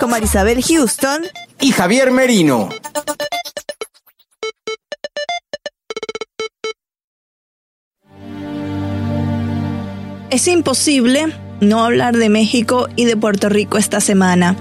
con Marisabel Houston y Javier Merino. Es imposible no hablar de México y de Puerto Rico esta semana.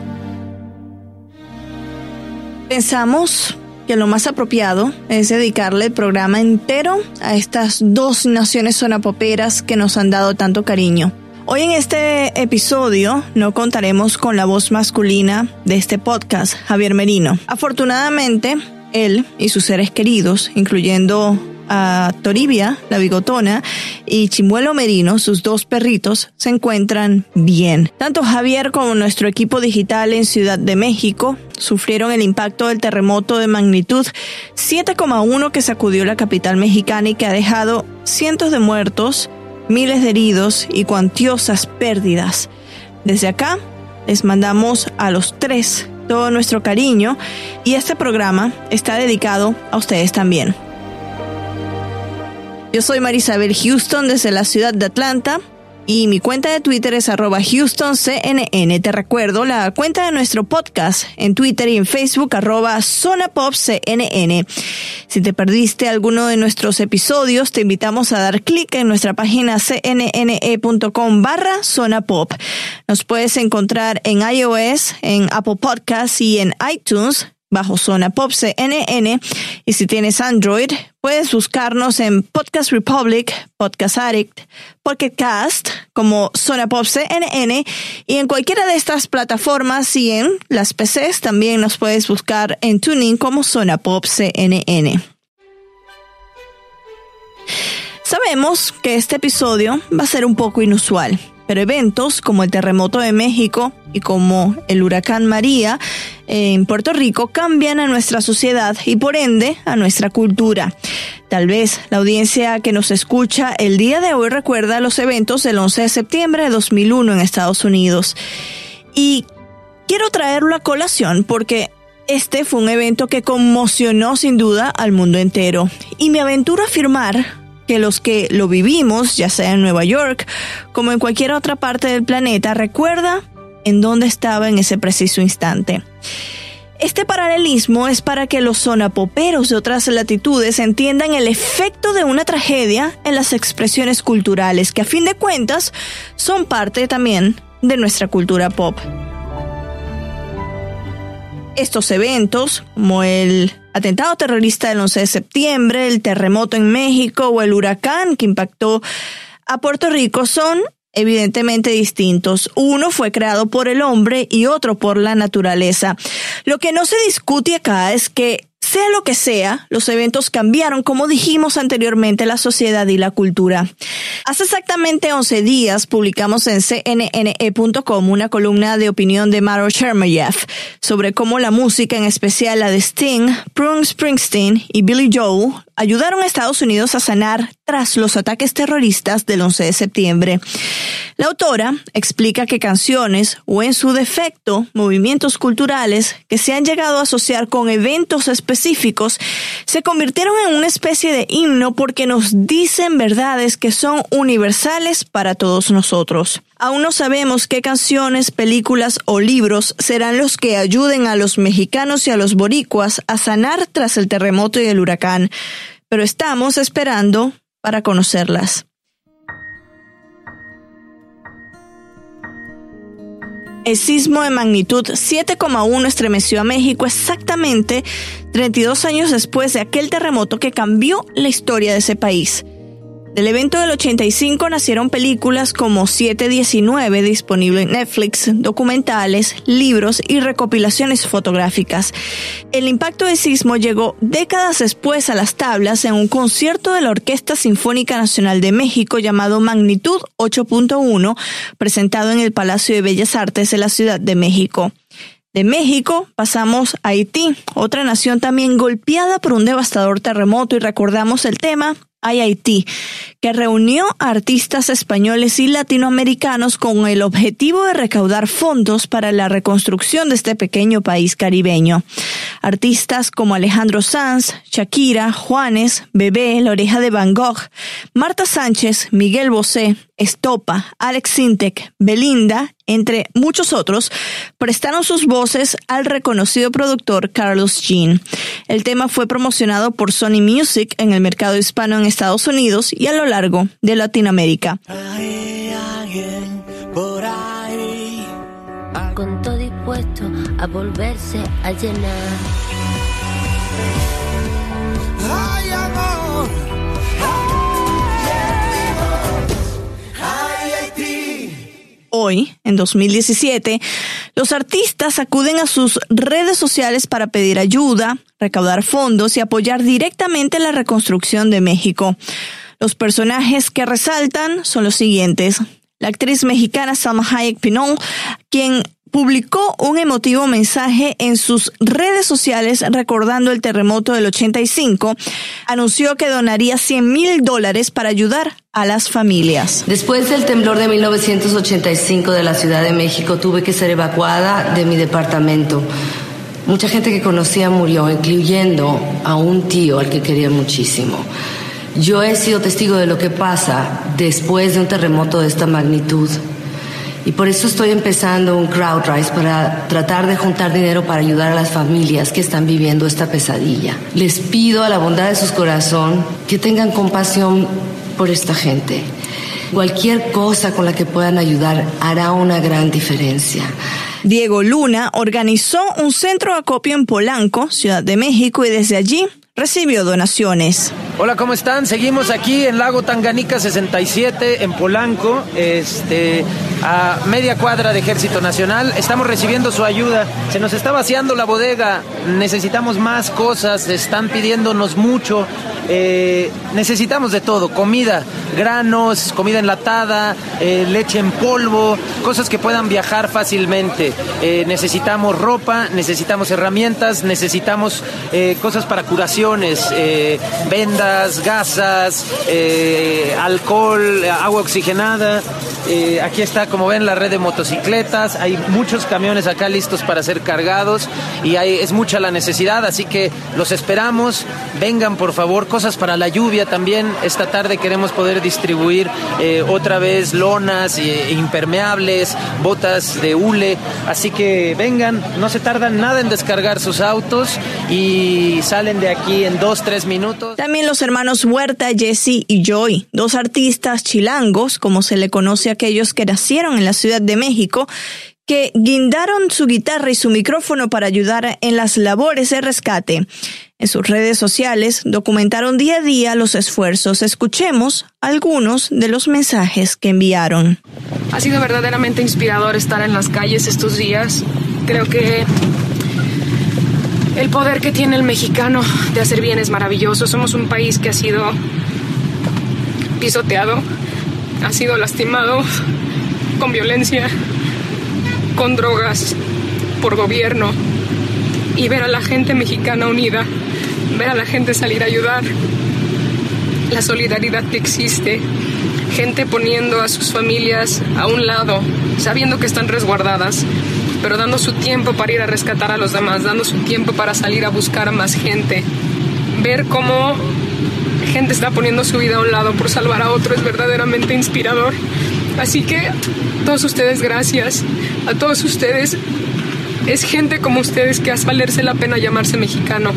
Pensamos que lo más apropiado es dedicarle el programa entero a estas dos naciones sonapoperas que nos han dado tanto cariño. Hoy en este episodio no contaremos con la voz masculina de este podcast, Javier Merino. Afortunadamente, él y sus seres queridos, incluyendo a Toribia, la bigotona, y Chimuelo Merino, sus dos perritos, se encuentran bien. Tanto Javier como nuestro equipo digital en Ciudad de México sufrieron el impacto del terremoto de magnitud 7,1 que sacudió la capital mexicana y que ha dejado cientos de muertos, miles de heridos y cuantiosas pérdidas. Desde acá les mandamos a los tres todo nuestro cariño y este programa está dedicado a ustedes también. Yo soy Marisabel Houston desde la ciudad de Atlanta y mi cuenta de Twitter es arroba HoustonCNN. Te recuerdo la cuenta de nuestro podcast en Twitter y en Facebook arroba ZonaPopCNN. Si te perdiste alguno de nuestros episodios, te invitamos a dar clic en nuestra página cnne.com barra Pop. Nos puedes encontrar en iOS, en Apple Podcasts y en iTunes bajo Zona Pop CNN. Y si tienes Android, puedes buscarnos en Podcast Republic, Podcast Addict, Pocket Cast, como Zona Pop CNN. Y en cualquiera de estas plataformas y en las PCs también nos puedes buscar en Tuning como Zona Pop CNN. Sabemos que este episodio va a ser un poco inusual pero eventos como el terremoto de México y como el huracán María en Puerto Rico cambian a nuestra sociedad y por ende a nuestra cultura. Tal vez la audiencia que nos escucha el día de hoy recuerda los eventos del 11 de septiembre de 2001 en Estados Unidos. Y quiero traerlo a colación porque este fue un evento que conmocionó sin duda al mundo entero. Y me aventuro a afirmar que los que lo vivimos, ya sea en Nueva York como en cualquier otra parte del planeta, recuerda en dónde estaba en ese preciso instante. Este paralelismo es para que los zonapoperos de otras latitudes entiendan el efecto de una tragedia en las expresiones culturales, que a fin de cuentas son parte también de nuestra cultura pop. Estos eventos, como el atentado terrorista del 11 de septiembre, el terremoto en México o el huracán que impactó a Puerto Rico son evidentemente distintos. Uno fue creado por el hombre y otro por la naturaleza. Lo que no se discute acá es que sea lo que sea, los eventos cambiaron, como dijimos anteriormente, la sociedad y la cultura. Hace exactamente 11 días publicamos en cnne.com una columna de opinión de Maro Chermayev sobre cómo la música, en especial la de Sting, Bruce Springsteen y Billy Joel, ayudaron a Estados Unidos a sanar tras los ataques terroristas del 11 de septiembre. La autora explica que canciones, o en su defecto, movimientos culturales que se han llegado a asociar con eventos específicos, se convirtieron en una especie de himno porque nos dicen verdades que son universales para todos nosotros. Aún no sabemos qué canciones, películas o libros serán los que ayuden a los mexicanos y a los boricuas a sanar tras el terremoto y el huracán, pero estamos esperando para conocerlas. El sismo de magnitud 7,1 estremeció a México exactamente 32 años después de aquel terremoto que cambió la historia de ese país. Del evento del 85 nacieron películas como 719 disponible en Netflix, documentales, libros y recopilaciones fotográficas. El impacto del sismo llegó décadas después a las tablas en un concierto de la Orquesta Sinfónica Nacional de México llamado Magnitud 8.1, presentado en el Palacio de Bellas Artes de la Ciudad de México. De México pasamos a Haití, otra nación también golpeada por un devastador terremoto y recordamos el tema Haití, que reunió a artistas españoles y latinoamericanos con el objetivo de recaudar fondos para la reconstrucción de este pequeño país caribeño. Artistas como Alejandro Sanz, Shakira, Juanes, Bebé, La Oreja de Van Gogh, Marta Sánchez, Miguel Bosé, Estopa, Alex Sintek, Belinda, entre muchos otros, prestaron sus voces al reconocido productor Carlos Jean. El tema fue promocionado por Sony Music en el mercado hispano en Estados Unidos y a lo largo de Latinoamérica. Con todo dispuesto a volverse a llenar. Hoy, en 2017, los artistas acuden a sus redes sociales para pedir ayuda, recaudar fondos y apoyar directamente la reconstrucción de México. Los personajes que resaltan son los siguientes. La actriz mexicana Salma Hayek Pinol, quien publicó un emotivo mensaje en sus redes sociales recordando el terremoto del 85, anunció que donaría 100 mil dólares para ayudar a las familias. Después del temblor de 1985 de la Ciudad de México, tuve que ser evacuada de mi departamento. Mucha gente que conocía murió, incluyendo a un tío al que quería muchísimo. Yo he sido testigo de lo que pasa después de un terremoto de esta magnitud. Y por eso estoy empezando un crowdrise para tratar de juntar dinero para ayudar a las familias que están viviendo esta pesadilla. Les pido a la bondad de su corazón que tengan compasión por esta gente. Cualquier cosa con la que puedan ayudar hará una gran diferencia. Diego Luna organizó un centro de acopio en Polanco, Ciudad de México, y desde allí recibió donaciones. Hola, ¿cómo están? Seguimos aquí en Lago Tanganica 67 en Polanco, este, a media cuadra de Ejército Nacional. Estamos recibiendo su ayuda. Se nos está vaciando la bodega. Necesitamos más cosas. Están pidiéndonos mucho. Eh, necesitamos de todo, comida, granos, comida enlatada, eh, leche en polvo, cosas que puedan viajar fácilmente. Eh, necesitamos ropa, necesitamos herramientas, necesitamos cosas para curaciones, vendas, gasas, alcohol, agua oxigenada. Aquí está, como ven, la red de motocicletas. Hay muchos camiones acá listos para ser cargados y hay, es mucha la necesidad, así que los esperamos. Vengan, por favor cosas para la lluvia también. Esta tarde queremos poder distribuir eh, otra vez lonas e impermeables, botas de hule. Así que vengan, no se tardan nada en descargar sus autos y salen de aquí en dos, tres minutos. También los hermanos Huerta, Jesse y Joy, dos artistas chilangos, como se le conoce a aquellos que nacieron en la Ciudad de México que guindaron su guitarra y su micrófono para ayudar en las labores de rescate. En sus redes sociales documentaron día a día los esfuerzos. Escuchemos algunos de los mensajes que enviaron. Ha sido verdaderamente inspirador estar en las calles estos días. Creo que el poder que tiene el mexicano de hacer bien es maravilloso. Somos un país que ha sido pisoteado, ha sido lastimado con violencia, con drogas, por gobierno, y ver a la gente mexicana unida, ver a la gente salir a ayudar, la solidaridad que existe, gente poniendo a sus familias a un lado, sabiendo que están resguardadas, pero dando su tiempo para ir a rescatar a los demás, dando su tiempo para salir a buscar a más gente, ver cómo gente está poniendo su vida a un lado por salvar a otro es verdaderamente inspirador. Así que todos ustedes gracias, a todos ustedes es gente como ustedes que hace valerse la pena llamarse mexicano.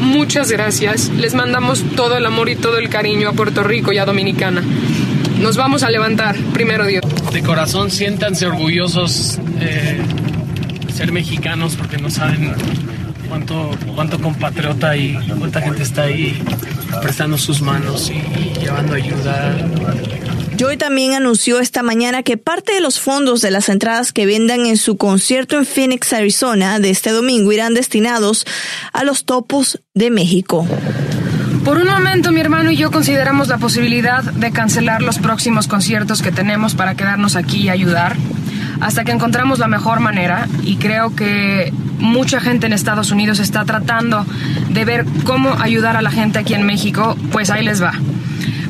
Muchas gracias. Les mandamos todo el amor y todo el cariño a Puerto Rico y a Dominicana. Nos vamos a levantar, primero Dios. De corazón siéntanse orgullosos de ser mexicanos porque no saben cuánto, cuánto compatriota y cuánta gente está ahí prestando sus manos y llevando ayuda Joy también anunció esta mañana que parte de los fondos de las entradas que vendan en su concierto en Phoenix, Arizona, de este domingo irán destinados a los topos de México. Por un momento mi hermano y yo consideramos la posibilidad de cancelar los próximos conciertos que tenemos para quedarnos aquí y ayudar. Hasta que encontramos la mejor manera y creo que mucha gente en Estados Unidos está tratando de ver cómo ayudar a la gente aquí en México, pues ahí les va.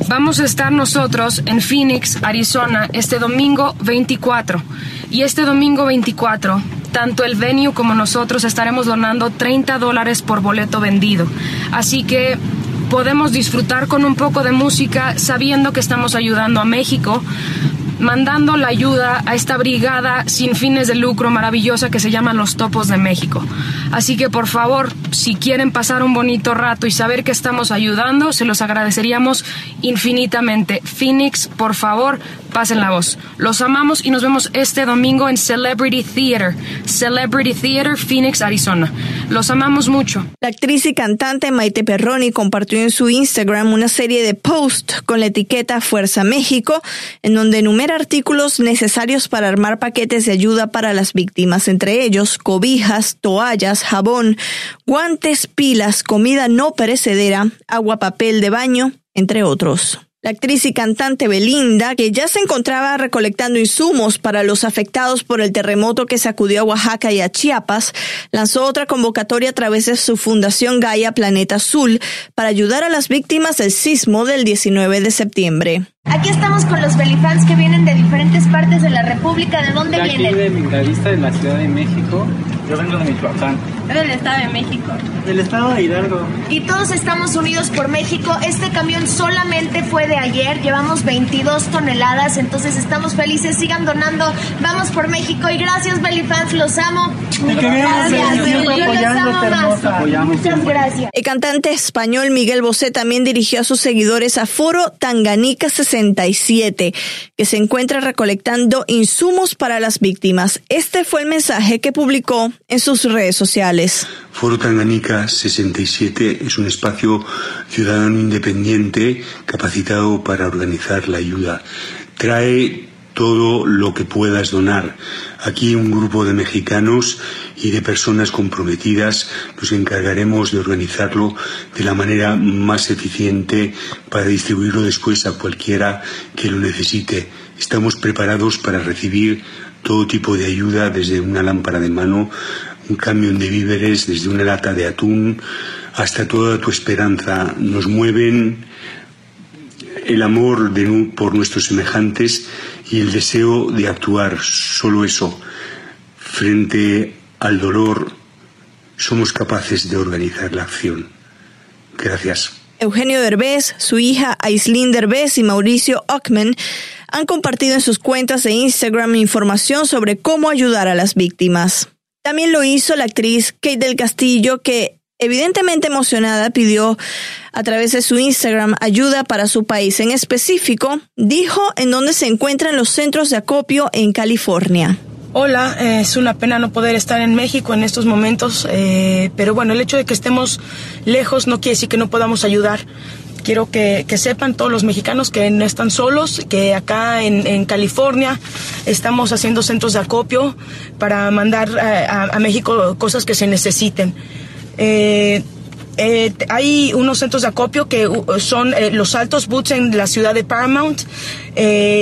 Vamos a estar nosotros en Phoenix, Arizona, este domingo 24. Y este domingo 24, tanto el venue como nosotros estaremos donando 30 dólares por boleto vendido. Así que podemos disfrutar con un poco de música sabiendo que estamos ayudando a México, mandando la ayuda a esta brigada sin fines de lucro maravillosa que se llama Los Topos de México. Así que por favor, si quieren pasar un bonito rato y saber que estamos ayudando, se los agradeceríamos infinitamente. Phoenix, por favor, pasen la voz. Los amamos y nos vemos este domingo en Celebrity Theater, Celebrity Theater, Phoenix, Arizona. Los amamos mucho. La actriz y cantante Maite Perroni compartió en su Instagram una serie de posts con la etiqueta Fuerza México, en donde enumera artículos necesarios para armar paquetes de ayuda para las víctimas, entre ellos cobijas, toallas, jabón, guantes, pilas, comida no perecedera, agua, papel de baño, entre otros. La actriz y cantante Belinda, que ya se encontraba recolectando insumos para los afectados por el terremoto que sacudió a Oaxaca y a Chiapas, lanzó otra convocatoria a través de su fundación Gaia Planeta Azul para ayudar a las víctimas del sismo del 19 de septiembre. Aquí estamos con los belifans que vienen de diferentes partes de la República. ¿De dónde de aquí vienen? de de la Ciudad de México. Yo vengo de Michoacán. Del Estado de México. Del Estado de Hidalgo. Y todos estamos unidos por México. Este camión solamente fue de ayer. Llevamos 22 toneladas, entonces estamos felices. Sigan donando. Vamos por México y gracias belifans, los amo. Gracias. Yo los amo más. Muchas gracias. El cantante español Miguel Bosé también dirigió a sus seguidores a Foro Tanganica 67, que se encuentra recolectando insumos para las víctimas. Este fue el mensaje que publicó en sus redes sociales. Foro Tanganica 67 es un espacio ciudadano independiente capacitado para organizar la ayuda. Trae todo lo que puedas donar. Aquí un grupo de mexicanos y de personas comprometidas nos encargaremos de organizarlo de la manera más eficiente para distribuirlo después a cualquiera que lo necesite. Estamos preparados para recibir todo tipo de ayuda desde una lámpara de mano, un camión de víveres, desde una lata de atún hasta toda tu esperanza. Nos mueven el amor de, por nuestros semejantes y el deseo de actuar. Solo eso. Frente al dolor somos capaces de organizar la acción. Gracias. Eugenio Derbez, su hija Aislinn Derbez y Mauricio Ockman han compartido en sus cuentas de Instagram información sobre cómo ayudar a las víctimas. También lo hizo la actriz Kate del Castillo, que evidentemente emocionada pidió a través de su Instagram ayuda para su país. En específico, dijo en dónde se encuentran los centros de acopio en California. Hola, eh, es una pena no poder estar en México en estos momentos, eh, pero bueno, el hecho de que estemos lejos no quiere decir que no podamos ayudar. Quiero que, que sepan todos los mexicanos que no están solos, que acá en, en California estamos haciendo centros de acopio para mandar eh, a, México cosas que se necesiten. Eh, eh, hay unos centros de acopio que uh, son Los Altos Boots en la ciudad de Paramount,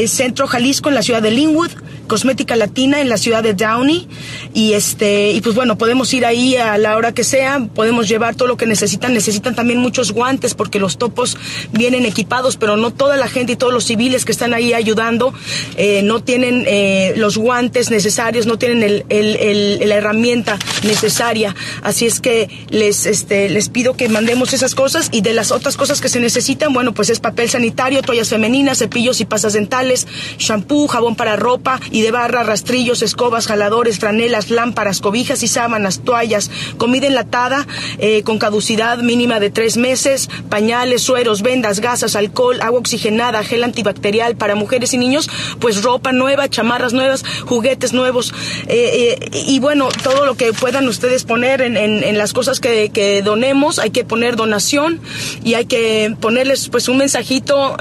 Centro Jalisco en la ciudad de Linwood, Cosmética Latina en la ciudad de Downey. Y este y pues bueno podemos ir ahí a la hora que sea podemos llevar todo lo que necesitan. Necesitan también muchos guantes porque los topos vienen equipados pero no toda la gente y todos los civiles que están ahí ayudando eh, no tienen eh, los guantes necesarios no tienen el, la herramienta necesaria. Así es que les este les pido que mandemos esas cosas y de las otras cosas que se necesitan bueno pues es papel sanitario toallas femeninas cepillos y pasas dentales shampoo jabón para ropa y de barra, rastrillos, escobas, jaladores, franelas, lámparas, cobijas y sábanas, toallas, comida enlatada eh, con caducidad mínima de tres meses, pañales, sueros, vendas, gasas, alcohol, agua oxigenada, gel antibacterial para mujeres y niños, pues ropa nueva, chamarras nuevas, juguetes nuevos eh, eh, y bueno, todo lo que puedan ustedes poner en, en, en las cosas que, que, donemos, hay que poner donación y hay que ponerles pues un mensajito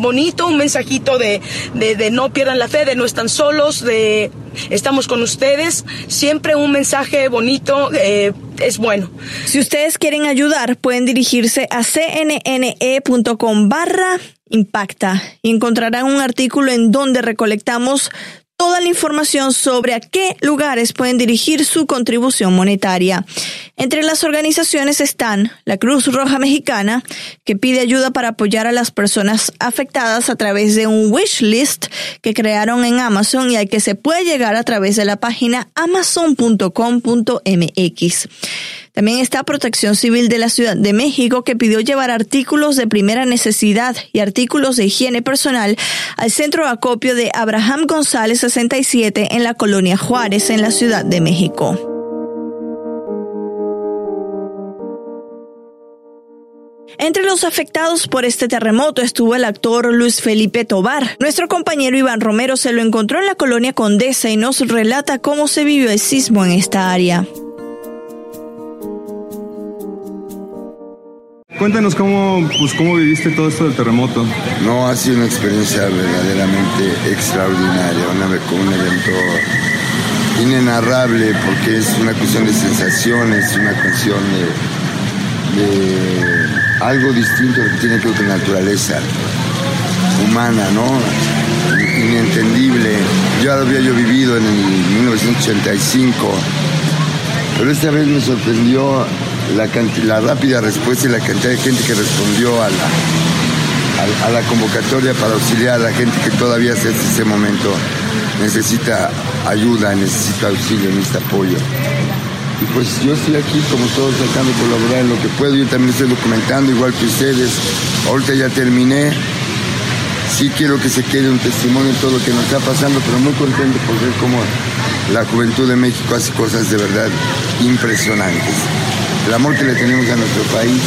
bonito, un mensajito de, de, de, no pierdan la fe, de no están solos, de estamos con ustedes. Siempre un mensaje bonito eh, es bueno. Si ustedes quieren ayudar, pueden dirigirse a cnne.com barra impacta y encontrarán un artículo en donde recolectamos toda la información sobre a qué lugares pueden dirigir su contribución monetaria. Entre las organizaciones están la Cruz Roja Mexicana, que pide ayuda para apoyar a las personas afectadas a través de un wish list que crearon en Amazon y al que se puede llegar a través de la página amazon.com.mx. También está Protección Civil de la Ciudad de México que pidió llevar artículos de primera necesidad y artículos de higiene personal al centro de acopio de Abraham González 67 en la colonia Juárez en la Ciudad de México. Entre los afectados por este terremoto estuvo el actor Luis Felipe Tobar. Nuestro compañero Iván Romero se lo encontró en la colonia Condesa y nos relata cómo se vivió el sismo en esta área. Cuéntanos cómo, pues, cómo viviste todo esto del terremoto. No, ha sido una experiencia verdaderamente extraordinaria, un evento inenarrable porque es una cuestión de sensaciones, una cuestión de, algo distinto que tiene que ver con la naturaleza humana, ¿no? Inentendible. Ya lo había yo vivido en el 1985, pero esta vez me sorprendió la, rápida respuesta y la cantidad de gente que respondió a la, a, la convocatoria para auxiliar a la gente que todavía hasta este momento necesita ayuda, necesita auxilio, necesita apoyo. Y pues yo estoy aquí como todos tratando de colaborar en lo que puedo. Yo también estoy documentando igual que ustedes. Ahorita ya terminé. Sí quiero que se quede un testimonio de todo lo que nos está pasando, pero muy contento por ver cómo la juventud de México hace cosas de verdad impresionantes el amor que le tenemos a nuestro país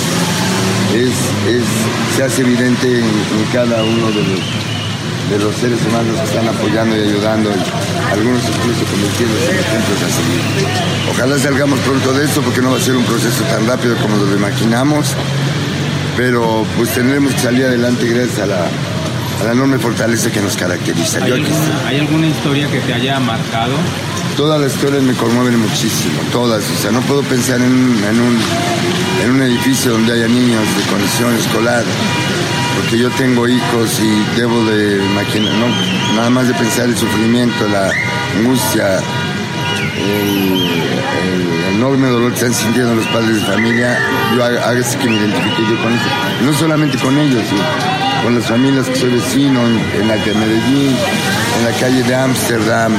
se hace evidente en, cada uno de los, seres humanos que están apoyando y ayudando, algunos incluso convirtiéndose en ejemplos a seguir. Ojalá salgamos pronto de esto porque no va a ser un proceso tan rápido como lo imaginamos, pero pues tendremos que salir adelante gracias a la, la enorme fortaleza que nos caracteriza. ¿Hay alguna historia que te haya marcado? Todas las historias me conmueven muchísimo, todas. O sea, no puedo pensar en un, en un, edificio donde haya niños de condición escolar, porque yo tengo hijos y debo de imaginar, no, nada más de pensar el sufrimiento, la angustia, el, enorme dolor que están sintiendo los padres de familia, yo hago que me identifique yo con eso. No solamente con ellos, con las familias que soy vecino en, la de Medellín, en la calle de Ámsterdam,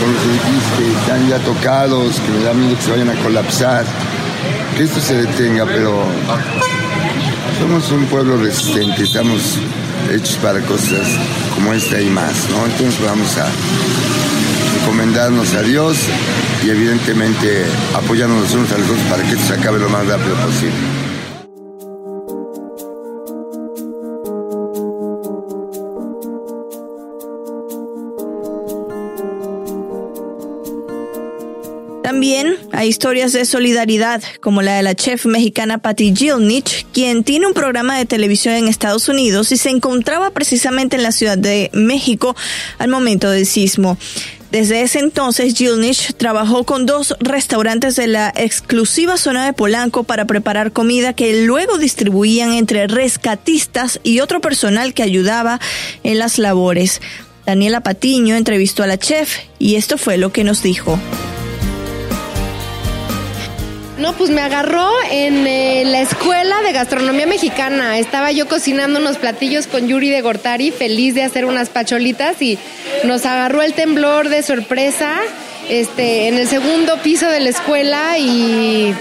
con los edificios que están ya tocados, que me da miedo que se vayan a colapsar, que esto se detenga, pero somos un pueblo resistente, estamos hechos para cosas como esta y más, ¿no? Entonces vamos a encomendarnos a Dios y evidentemente apoyarnos los unos a los otros para que esto se acabe lo más rápido posible. También hay historias de solidaridad, como la de la chef mexicana Patty Gilnich, quien tiene un programa de televisión en Estados Unidos y se encontraba precisamente en la Ciudad de México al momento del sismo. Desde ese entonces, Gilnich trabajó con dos restaurantes de la exclusiva zona de Polanco para preparar comida que luego distribuían entre rescatistas y otro personal que ayudaba en las labores. Daniela Patiño entrevistó a la chef y esto fue lo que nos dijo. No, pues me agarró en eh, la escuela de gastronomía mexicana. Estaba yo cocinando unos platillos con Yuri de Gortari, feliz de hacer unas pacholitas y nos agarró el temblor de sorpresa este, en el segundo piso de la escuela y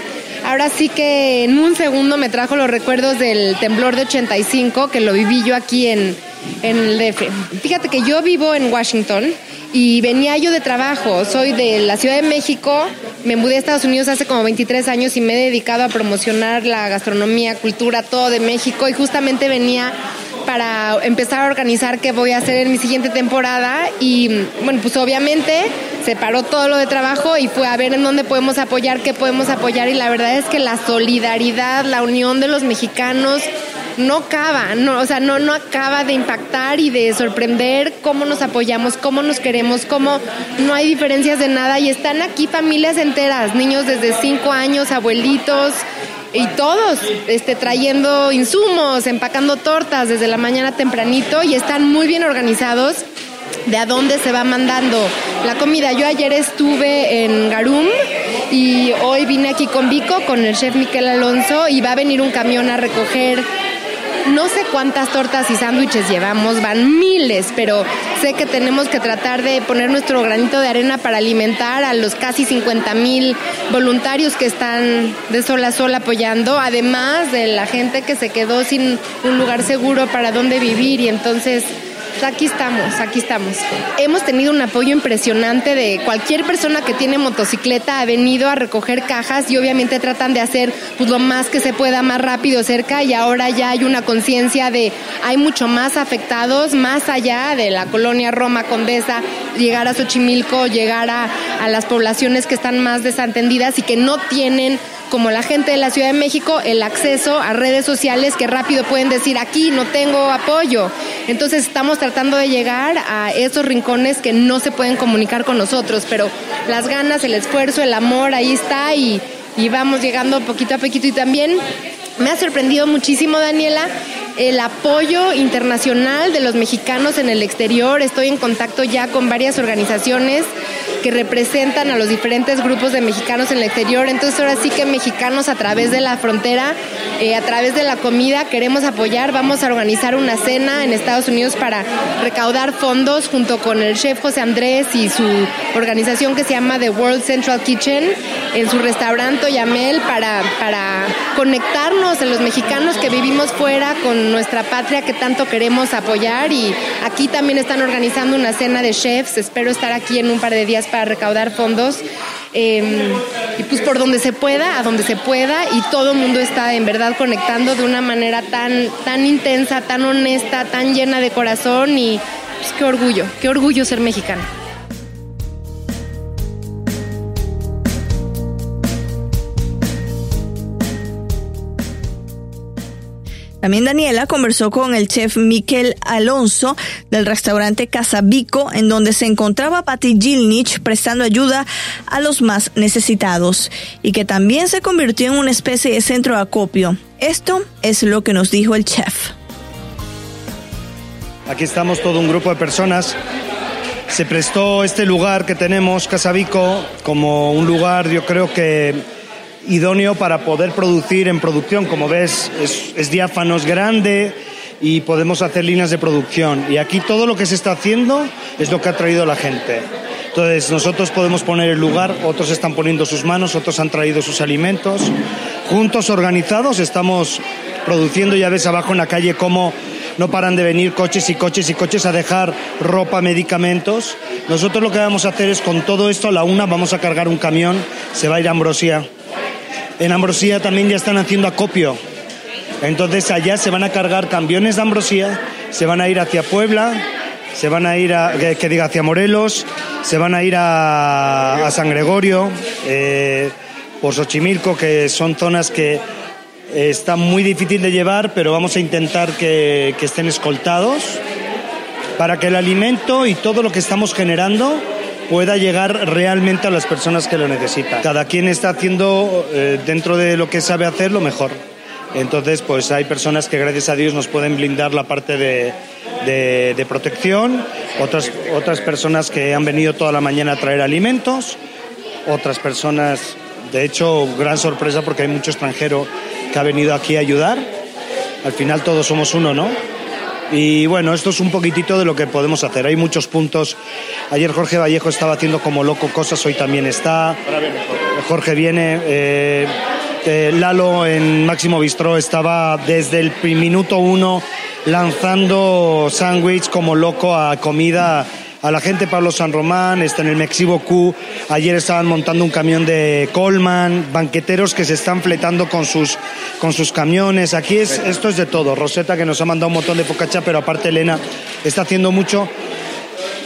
ahora sí que en un segundo me trajo los recuerdos del temblor de 85 que lo viví yo aquí en, en el DF. Fíjate que yo vivo en Washington y venía yo de trabajo. Soy de la Ciudad de México, me mudé a Estados Unidos hace como 23 años y me he dedicado a promocionar la gastronomía, cultura, todo de México y justamente venía para empezar a organizar qué voy a hacer en mi siguiente temporada y bueno, pues obviamente se paró todo lo de trabajo y fue a ver en dónde podemos apoyar, qué podemos apoyar y la verdad es que la solidaridad, la unión de los mexicanos, no acaba, no, o sea, no, no acaba de impactar y de sorprender cómo nos apoyamos, cómo nos queremos, cómo no hay diferencias de nada y están aquí familias enteras, niños desde cinco años, abuelitos y todos este, trayendo insumos, empacando tortas desde la mañana tempranito y están muy bien organizados de a dónde se va mandando la comida. Yo ayer estuve en Garum y hoy vine aquí con Vico, con el chef Miquel Alonso, y va a venir un camión a recoger no sé cuántas tortas y sándwiches llevamos, van miles, pero sé que tenemos que tratar de poner nuestro granito de arena para alimentar a los casi 50 mil voluntarios que están de sola a sola apoyando, además de la gente que se quedó sin un lugar seguro para dónde vivir y entonces aquí estamos, aquí estamos. Hemos tenido un apoyo impresionante de cualquier persona que tiene motocicleta, ha venido a recoger cajas y obviamente tratan de hacer pues, lo más que se pueda más rápido cerca y ahora ya hay una conciencia de hay mucho más afectados más allá de la colonia Roma Condesa, llegar a Xochimilco, llegar a, a las poblaciones que están más desatendidas y que no tienen como la gente de la Ciudad de México, el acceso a redes sociales que rápido pueden decir aquí no tengo apoyo. Entonces estamos tratando de llegar a esos rincones que no se pueden comunicar con nosotros, pero las ganas, el esfuerzo, el amor, ahí está y, y vamos llegando poquito a poquito y también me ha sorprendido muchísimo, Daniela, el apoyo internacional de los mexicanos en el exterior. Estoy en contacto ya con varias organizaciones que representan a los diferentes grupos de mexicanos en el exterior. Entonces ahora sí que mexicanos a través de la frontera, eh, a través de la comida, queremos apoyar. Vamos a organizar una cena en Estados Unidos para recaudar fondos junto con el chef José Andrés y su organización que se llama The World Central Kitchen en su restaurante Yamel para, para conectarnos en los mexicanos que vivimos fuera con nuestra patria que tanto queremos apoyar y aquí también están organizando una cena de chefs. Espero estar aquí en un par de días para recaudar fondos. Eh, y pues por donde se pueda, a donde se pueda, y todo el mundo está en verdad conectando de una manera tan, tan intensa, tan honesta, tan llena de corazón y pues qué orgullo, qué orgullo ser mexicano. También Daniela conversó con el chef Miquel Alonso del restaurante Casabico, en donde se encontraba Patti Gilnich prestando ayuda a los más necesitados y que también se convirtió en una especie de centro de acopio. Esto es lo que nos dijo el chef. Aquí estamos todo un grupo de personas. Se prestó este lugar que tenemos, Casabico, como un lugar yo creo que idóneo para poder producir en producción. Como ves, es, diáfano, es grande y podemos hacer líneas de producción. Y aquí todo lo que se está haciendo es lo que ha traído la gente. Entonces nosotros podemos poner el lugar, otros están poniendo sus manos, otros han traído sus alimentos. Juntos, organizados, estamos produciendo, ya ves abajo en la calle cómo no paran de venir coches y coches y coches a dejar ropa, medicamentos. Nosotros lo que vamos a hacer es con todo esto, a la una vamos a cargar un camión, se va a ir a Ambrosia en Ambrosía también ya están haciendo acopio. Entonces allá se van a cargar camiones de Ambrosía, se van a ir hacia Puebla, se van a ir a, que, diga, hacia Morelos, se van a ir a, San Gregorio, eh, por Xochimilco, que son zonas que está muy difícil de llevar, pero vamos a intentar que estén escoltados para que el alimento y todo lo que estamos generando pueda llegar realmente a las personas que lo necesitan. Cada quien está haciendo eh, dentro de lo que sabe hacer lo mejor. Entonces, pues hay personas que gracias a Dios nos pueden blindar la parte de, de, protección, otras, otras personas que han venido toda la mañana a traer alimentos, otras personas, de hecho, gran sorpresa porque hay mucho extranjero que ha venido aquí a ayudar. Al final todos somos uno, ¿no? Y bueno, esto es un poquitito de lo que podemos hacer. Hay muchos puntos. Ayer Jorge Vallejo estaba haciendo como loco cosas, hoy también está. Jorge viene. Eh, eh, Lalo en Máximo Bistró estaba desde el minuto uno lanzando sándwich como loco a comida a la gente Pablo San Román, está en el Mexibo Q, ayer estaban montando un camión de Colman, banqueteros que se están fletando con sus, con sus camiones, aquí es, esto es de todo, Rosetta que nos ha mandado un montón de focacha, pero aparte Elena está haciendo mucho.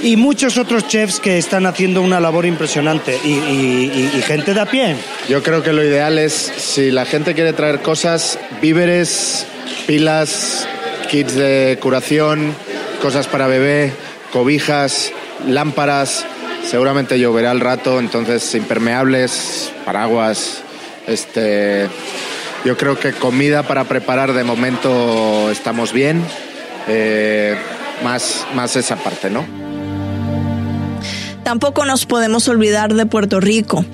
Y muchos otros chefs que están haciendo una labor impresionante. Y, y, y, gente de a pie. Yo creo que lo ideal es, si la gente quiere traer cosas, víveres, pilas, kits de curación, cosas para bebé, cobijas, lámparas, seguramente lloverá al rato, entonces impermeables, paraguas, este, yo creo que comida para preparar de momento estamos bien, eh, más, más esa parte, ¿no? Tampoco nos podemos olvidar de Puerto Rico,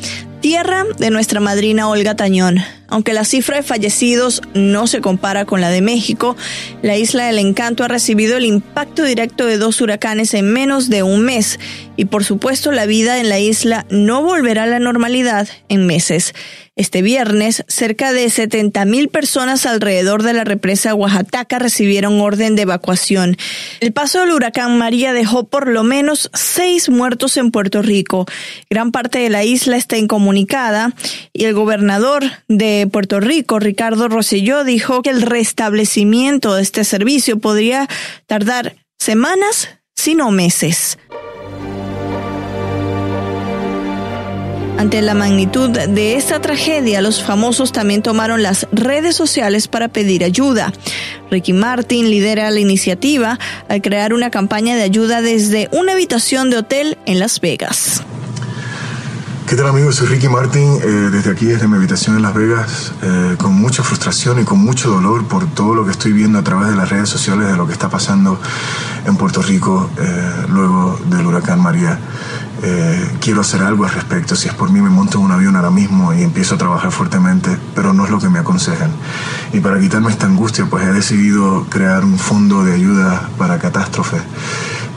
tierra de nuestra madrina Olga Tañón. Aunque la cifra de fallecidos no se compara con la de México, la isla del encanto ha recibido el impacto directo de dos huracanes en menos de un mes y por supuesto la vida en la isla no volverá a la normalidad en meses. Este viernes, cerca de 70 mil personas alrededor de la represa Oaxaca recibieron orden de evacuación. El paso del huracán María dejó por lo menos seis muertos en Puerto Rico. Gran parte de la isla está incomunicada y el gobernador de Puerto Rico, Ricardo Rosselló, dijo que el restablecimiento de este servicio podría tardar semanas, si no meses. Ante la magnitud de esta tragedia, los famosos también tomaron las redes sociales para pedir ayuda. Ricky Martin lidera la iniciativa al crear una campaña de ayuda desde una habitación de hotel en Las Vegas. ¿Qué tal amigos? Soy Ricky Martin, eh, desde aquí, desde mi habitación en Las Vegas, eh, con mucha frustración y con mucho dolor por todo lo que estoy viendo a través de las redes sociales de lo que está pasando en Puerto Rico eh, luego del huracán María. Quiero hacer algo al respecto, si es por mí me monto en un avión ahora mismo y empiezo a trabajar fuertemente, pero no es lo que me aconsejan. Y para quitarme esta angustia, pues he decidido crear un fondo de ayuda para catástrofes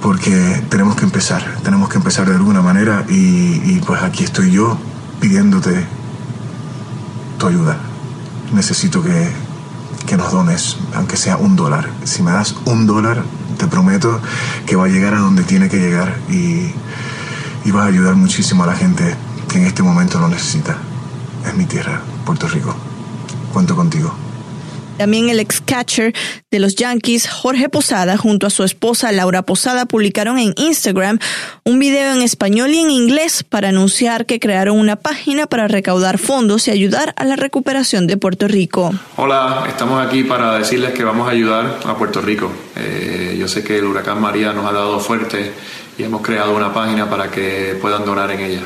porque tenemos que empezar, tenemos que empezar de alguna manera y, pues aquí estoy yo pidiéndote tu ayuda. Necesito que, que nos dones, aunque sea un dólar. Si me das un dólar, te prometo que va a llegar a donde tiene que llegar y, y va a ayudar muchísimo a la gente que en este momento lo necesita. Es mi tierra, Puerto Rico. Cuento contigo. También el ex catcher de los Yankees, Jorge Posada, junto a su esposa Laura Posada, publicaron en Instagram un video en español y en inglés para anunciar que crearon una página para recaudar fondos y ayudar a la recuperación de Puerto Rico. Hola, estamos aquí para decirles que vamos a ayudar a Puerto Rico. Eh, yo sé que el huracán María nos ha dado fuerte y hemos creado una página para que puedan donar en ella.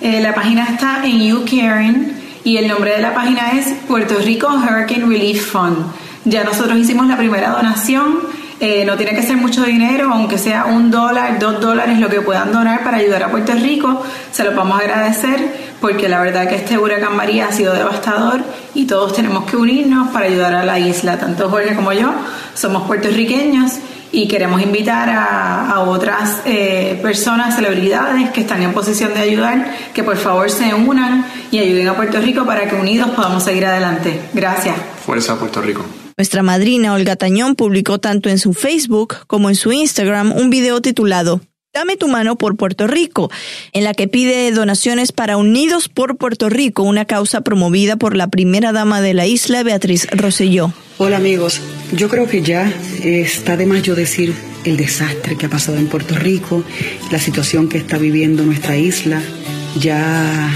Eh, la página está en YouCaring y el nombre de la página es Puerto Rico Hurricane Relief Fund. Ya nosotros hicimos la primera donación, eh, no tiene que ser mucho dinero, aunque sea un dólar, dos dólares, lo que puedan donar para ayudar a Puerto Rico, se lo vamos a agradecer porque la verdad que este huracán María ha sido devastador y todos tenemos que unirnos para ayudar a la isla, tanto Jorge como yo somos puertorriqueños y queremos invitar a, otras eh, personas, celebridades que están en posición de ayudar, que por favor se unan y ayuden a Puerto Rico para que unidos podamos seguir adelante. Gracias. Fuerza Puerto Rico. Nuestra madrina Olga Tañón publicó tanto en su Facebook como en su Instagram un video titulado Dame tu mano por Puerto Rico, en la que pide donaciones para Unidos por Puerto Rico, una causa promovida por la primera dama de la isla, Beatriz Rosselló. Hola amigos, yo creo que ya está de más yo decir el desastre que ha pasado en Puerto Rico, la situación que está viviendo nuestra isla, ya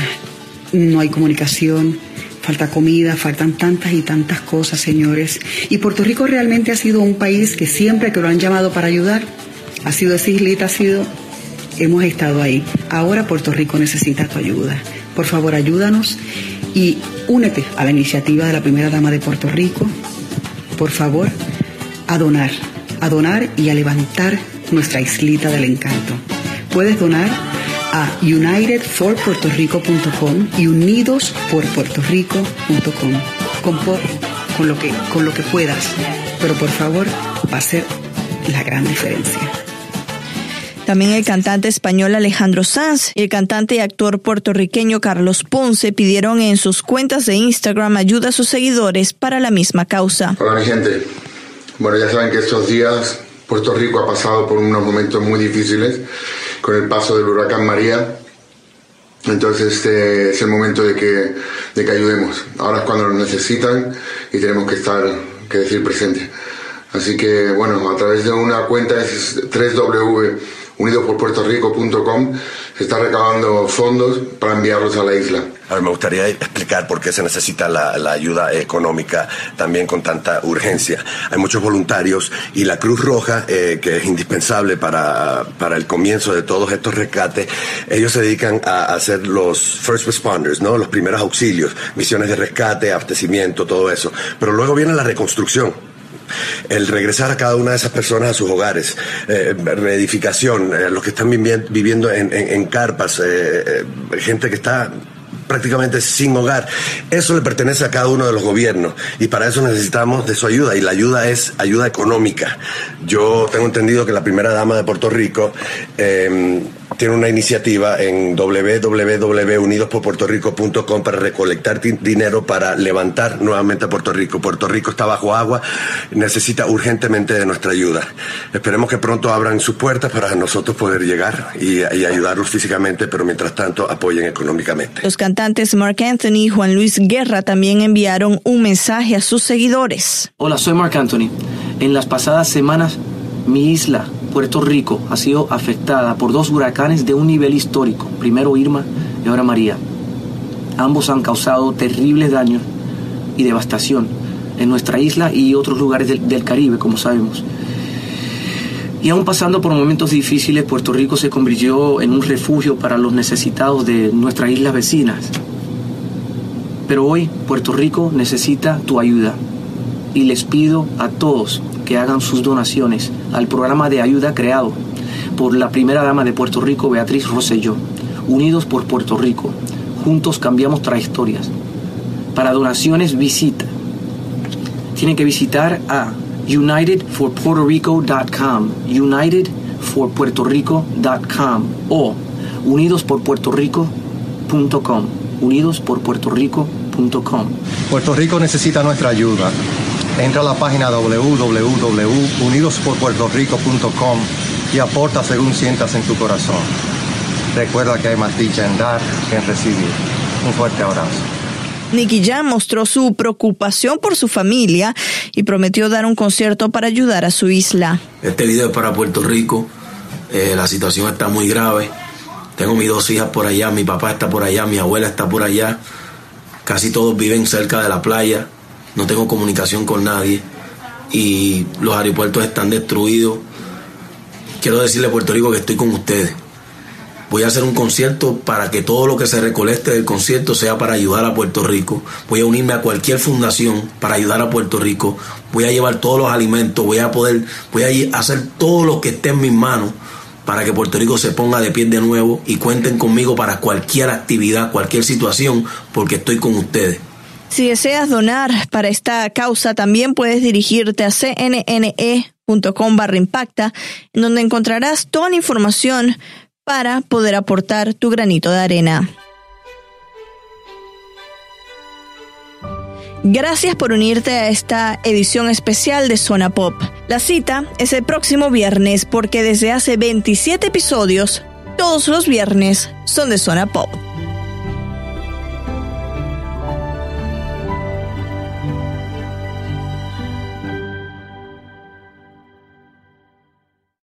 no hay comunicación, falta comida, faltan tantas y tantas cosas, señores. Y Puerto Rico realmente ha sido un país que siempre que lo han llamado para ayudar, ha sido esa islita, ha sido, hemos estado ahí. Ahora Puerto Rico necesita tu ayuda. Por favor, ayúdanos y únete a la iniciativa de la primera dama de Puerto Rico. Por favor, a donar, a donar y a levantar nuestra islita del encanto. Puedes donar a unitedforpuertorico.com y unidosporpuertorico.com con, con, lo que, con lo que puedas. Pero por favor, va a ser la gran diferencia. También el cantante español Alejandro Sanz y el cantante y actor puertorriqueño Carlos Ponce pidieron en sus cuentas de Instagram ayuda a sus seguidores para la misma causa. Hola mi gente. Bueno, ya saben que estos días Puerto Rico ha pasado por unos momentos muy difíciles con el paso del huracán María. Entonces este es el momento de que, de que ayudemos. Ahora es cuando nos necesitan y tenemos que estar, que decir presente. Así que bueno, a través de una cuenta es 3W unidosporpuertorico.com se está recabando fondos para enviarlos a la isla. A ver, me gustaría explicar por qué se necesita la, ayuda económica también con tanta urgencia. Hay muchos voluntarios y la Cruz Roja, eh, que es indispensable para, para el comienzo de todos estos rescates, ellos se dedican a hacer los first responders, ¿no? Los primeros auxilios, misiones de rescate, abastecimiento, todo eso. Pero luego viene la reconstrucción el regresar a cada una de esas personas a sus hogares, eh, reedificación, eh, los que están viviendo en, carpas, eh, gente que está prácticamente sin hogar. Eso le pertenece a cada uno de los gobiernos y para eso necesitamos de su ayuda y la ayuda es ayuda económica. Yo tengo entendido que la primera dama de Puerto Rico tiene una iniciativa en www.unidosporpuertorico.com para recolectar dinero para levantar nuevamente a Puerto Rico. Puerto Rico está bajo agua, necesita urgentemente de nuestra ayuda. Esperemos que pronto abran sus puertas para nosotros poder llegar y, y ayudarlos físicamente, pero mientras tanto apoyen económicamente. Los cantantes Mark Anthony y Juan Luis Guerra también enviaron un mensaje a sus seguidores. Hola, soy Mark Anthony. En las pasadas semanas, mi isla Puerto Rico ha sido afectada por dos huracanes de un nivel histórico, primero Irma y ahora María. Ambos han causado terribles daños y devastación en nuestra isla y otros lugares del, Caribe, como sabemos. Y aún pasando por momentos difíciles, Puerto Rico se convirtió en un refugio para los necesitados de nuestras islas vecinas. Pero hoy Puerto Rico necesita tu ayuda y les pido a todos que hagan sus donaciones al programa de ayuda creado por la primera dama de Puerto Rico, Beatriz Rosselló. Unidos por Puerto Rico, juntos cambiamos trayectorias. Para donaciones visita. Tienen que visitar a unitedforpuertorico.com, unitedforpuertorico.com o unidosporpuertorico.com, unidosporpuertorico.com. Puerto Rico necesita nuestra ayuda entra a la página www.unidosporpuertorico.com y aporta según sientas en tu corazón. Recuerda que hay más dicha en dar que en recibir. Un fuerte abrazo. Nicky Jam mostró su preocupación por su familia y prometió dar un concierto para ayudar a su isla. Este video es para Puerto Rico. Eh, la situación está muy grave. Tengo mis dos hijas por allá, mi papá está por allá, mi abuela está por allá. Casi todos viven cerca de la playa no tengo comunicación con nadie y los aeropuertos están destruidos. Quiero decirle a Puerto Rico que estoy con ustedes. Voy a hacer un concierto para que todo lo que se recolecte del concierto sea para ayudar a Puerto Rico. Voy a unirme a cualquier fundación para ayudar a Puerto Rico. Voy a llevar todos los alimentos, voy a poder, voy a hacer todo lo que esté en mis manos para que Puerto Rico se ponga de pie de nuevo y cuenten conmigo para cualquier actividad, cualquier situación, porque estoy con ustedes. Si deseas donar para esta causa, también puedes dirigirte a cnne.com barra impacta, en donde encontrarás toda la información para poder aportar tu granito de arena. Gracias por unirte a esta edición especial de Zona Pop. La cita es el próximo viernes porque desde hace 27 episodios, todos los viernes son de Zona Pop.